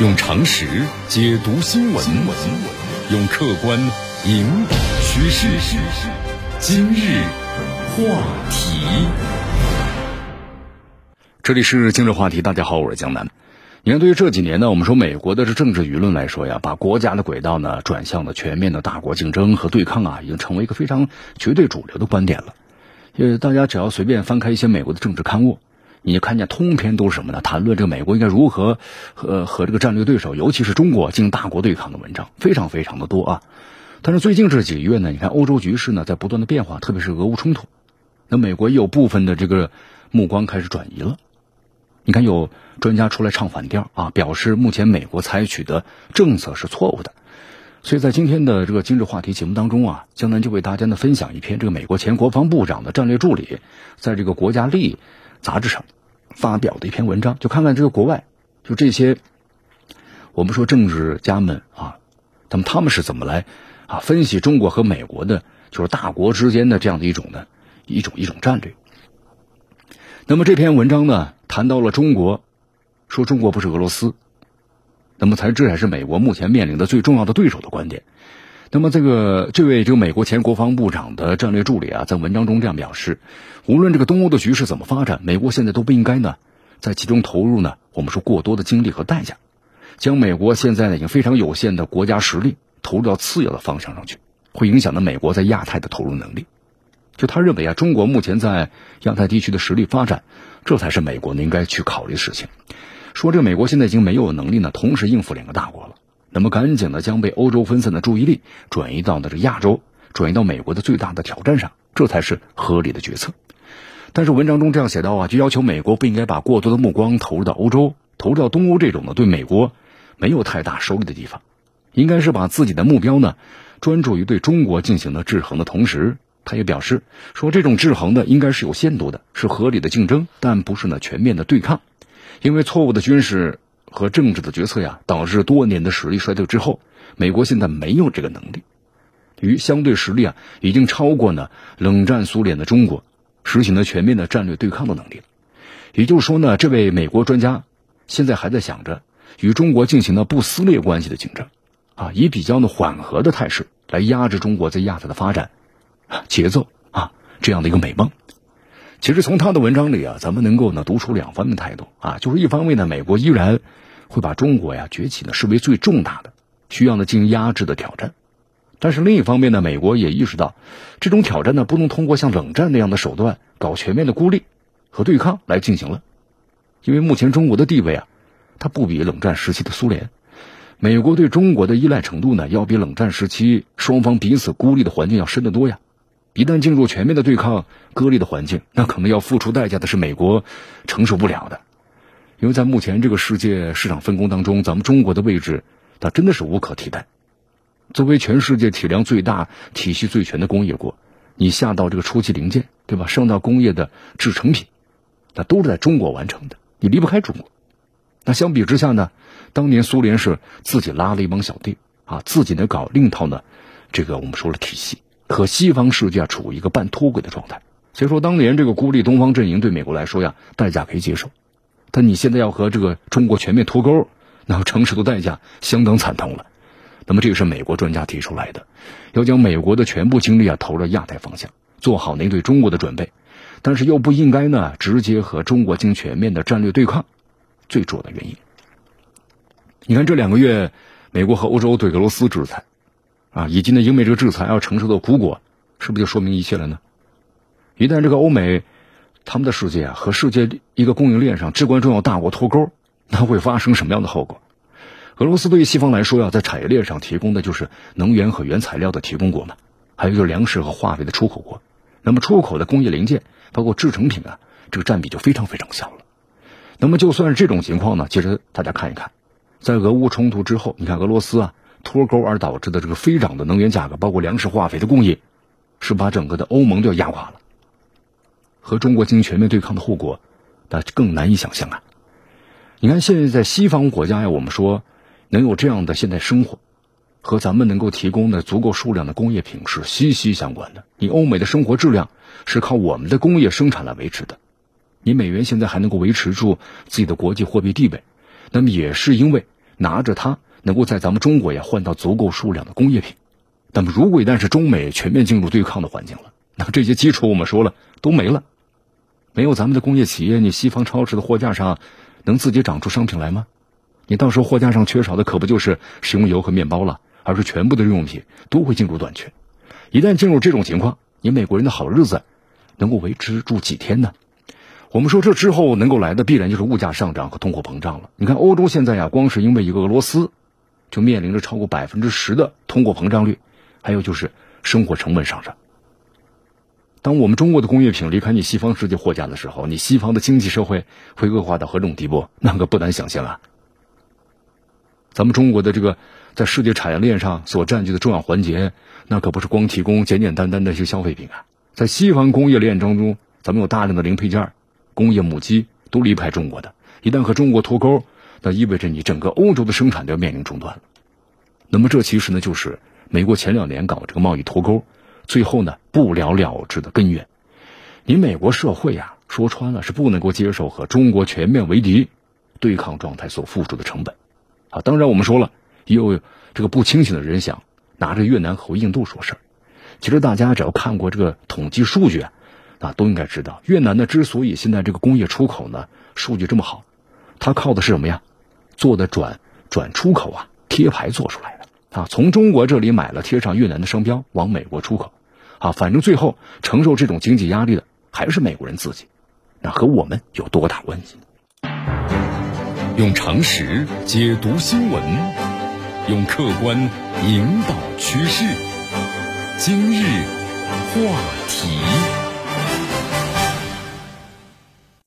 用常识解读新闻，用客观引导趋势。今日话题，这里是今日话题。大家好，我是江南。你看，对于这几年呢，我们说美国的这政治舆论来说呀，把国家的轨道呢转向了全面的大国竞争和对抗啊，已经成为一个非常绝对主流的观点了。呃，大家只要随便翻开一些美国的政治刊物。你就看见通篇都是什么呢？谈论这个美国应该如何和和这个战略对手，尤其是中国进大国对抗的文章，非常非常的多啊。但是最近这几个月呢，你看欧洲局势呢在不断的变化，特别是俄乌冲突，那美国也有部分的这个目光开始转移了。你看有专家出来唱反调啊，表示目前美国采取的政策是错误的。所以在今天的这个今日话题节目当中啊，江南就为大家呢分享一篇这个美国前国防部长的战略助理在这个国家利益。杂志上发表的一篇文章，就看看这个国外，就这些我们说政治家们啊，那么他们是怎么来啊分析中国和美国的，就是大国之间的这样的一种呢一种一种战略。那么这篇文章呢，谈到了中国，说中国不是俄罗斯，那么才这才是美国目前面临的最重要的对手的观点。那么，这个这位这个美国前国防部长的战略助理啊，在文章中这样表示：，无论这个东欧的局势怎么发展，美国现在都不应该呢，在其中投入呢，我们说过多的精力和代价，将美国现在呢已经非常有限的国家实力投入到次要的方向上去，会影响到美国在亚太的投入能力。就他认为啊，中国目前在亚太地区的实力发展，这才是美国应该去考虑的事情。说这个美国现在已经没有能力呢，同时应付两个大国了。那么赶紧的将被欧洲分散的注意力转移到的这亚洲，转移到美国的最大的挑战上，这才是合理的决策。但是文章中这样写到啊，就要求美国不应该把过多的目光投入到欧洲，投入到东欧这种呢对美国没有太大收益的地方，应该是把自己的目标呢专注于对中国进行的制衡的同时，他也表示说这种制衡呢应该是有限度的，是合理的竞争，但不是呢全面的对抗，因为错误的军事。和政治的决策呀，导致多年的实力衰退之后，美国现在没有这个能力，与相对实力啊，已经超过呢冷战苏联的中国，实行了全面的战略对抗的能力了。也就是说呢，这位美国专家现在还在想着与中国进行了不撕裂关系的竞争，啊，以比较呢缓和的态势来压制中国在亚太的发展节奏啊，这样的一个美梦。其实从他的文章里啊，咱们能够呢读出两方面态度啊，就是一方面呢，美国依然会把中国呀崛起呢视为最重大的需要呢进行压制的挑战，但是另一方面呢，美国也意识到这种挑战呢不能通过像冷战那样的手段搞全面的孤立和对抗来进行了，因为目前中国的地位啊，它不比冷战时期的苏联，美国对中国的依赖程度呢要比冷战时期双方彼此孤立的环境要深得多呀。一旦进入全面的对抗、割裂的环境，那可能要付出代价的是美国承受不了的。因为在目前这个世界市场分工当中，咱们中国的位置，它真的是无可替代。作为全世界体量最大、体系最全的工业国，你下到这个初级零件，对吧？上到工业的制成品，那都是在中国完成的，你离不开中国。那相比之下呢，当年苏联是自己拉了一帮小弟啊，自己呢搞另一套呢，这个我们说了体系。和西方世界处于一个半脱轨的状态，所以说当年这个孤立东方阵营对美国来说呀，代价可以接受，但你现在要和这个中国全面脱钩，那承受的代价相当惨痛了。那么这个是美国专家提出来的，要将美国的全部精力啊投入亚太方向，做好应对中国的准备，但是又不应该呢直接和中国进行全面的战略对抗，最主要的原因。你看这两个月，美国和欧洲对俄罗斯制裁。啊，以及呢，英美这个制裁要承受的苦果，是不是就说明一切了呢？一旦这个欧美他们的世界啊和世界一个供应链上至关重要大国脱钩，那会发生什么样的后果？俄罗斯对于西方来说呀，在产业链上提供的就是能源和原材料的提供国嘛，还有就是粮食和化肥的出口国。那么出口的工业零件，包括制成品啊，这个占比就非常非常小了。那么就算是这种情况呢，其实大家看一看，在俄乌冲突之后，你看俄罗斯啊。脱钩而导致的这个飞涨的能源价格，包括粮食、化肥的供应，是把整个的欧盟都要压垮了。和中国进行全面对抗的后果，那更难以想象啊！你看，现在在西方国家呀，我们说能有这样的现代生活，和咱们能够提供的足够数量的工业品是息息相关的。你欧美的生活质量是靠我们的工业生产来维持的，你美元现在还能够维持住自己的国际货币地位，那么也是因为。拿着它能够在咱们中国呀换到足够数量的工业品。那么，如果一旦是中美全面进入对抗的环境了，那这些基础我们说了都没了，没有咱们的工业企业，你西方超市的货架上能自己长出商品来吗？你到时候货架上缺少的可不就是食用油和面包了，而是全部的日用品都会进入短缺。一旦进入这种情况，你美国人的好日子能够维持住几天呢？我们说这之后能够来的必然就是物价上涨和通货膨胀了。你看欧洲现在呀，光是因为一个俄罗斯，就面临着超过百分之十的通货膨胀率，还有就是生活成本上涨。当我们中国的工业品离开你西方世界货架的时候，你西方的经济社会会恶化到何种地步？那可不难想象啊。咱们中国的这个在世界产业链上所占据的重要环节，那可不是光提供简简单单的一些消费品啊。在西方工业链当中，咱们有大量的零配件、工业母机都离不开中国的。一旦和中国脱钩，那意味着你整个欧洲的生产都要面临中断了。那么这其实呢，就是美国前两年搞这个贸易脱钩，最后呢不了了之的根源。你美国社会呀，说穿了是不能够接受和中国全面为敌对抗状态所付出的成本。啊，当然我们说了，也有这个不清醒的人想拿着越南和印度说事儿。其实大家只要看过这个统计数据啊，啊，都应该知道，越南呢之所以现在这个工业出口呢数据这么好，它靠的是什么呀？做的转转出口啊，贴牌做出来的啊，从中国这里买了贴上越南的商标往美国出口，啊，反正最后承受这种经济压力的还是美国人自己，那和我们有多大关系？用常识解读新闻，用客观引导趋势。今日话题。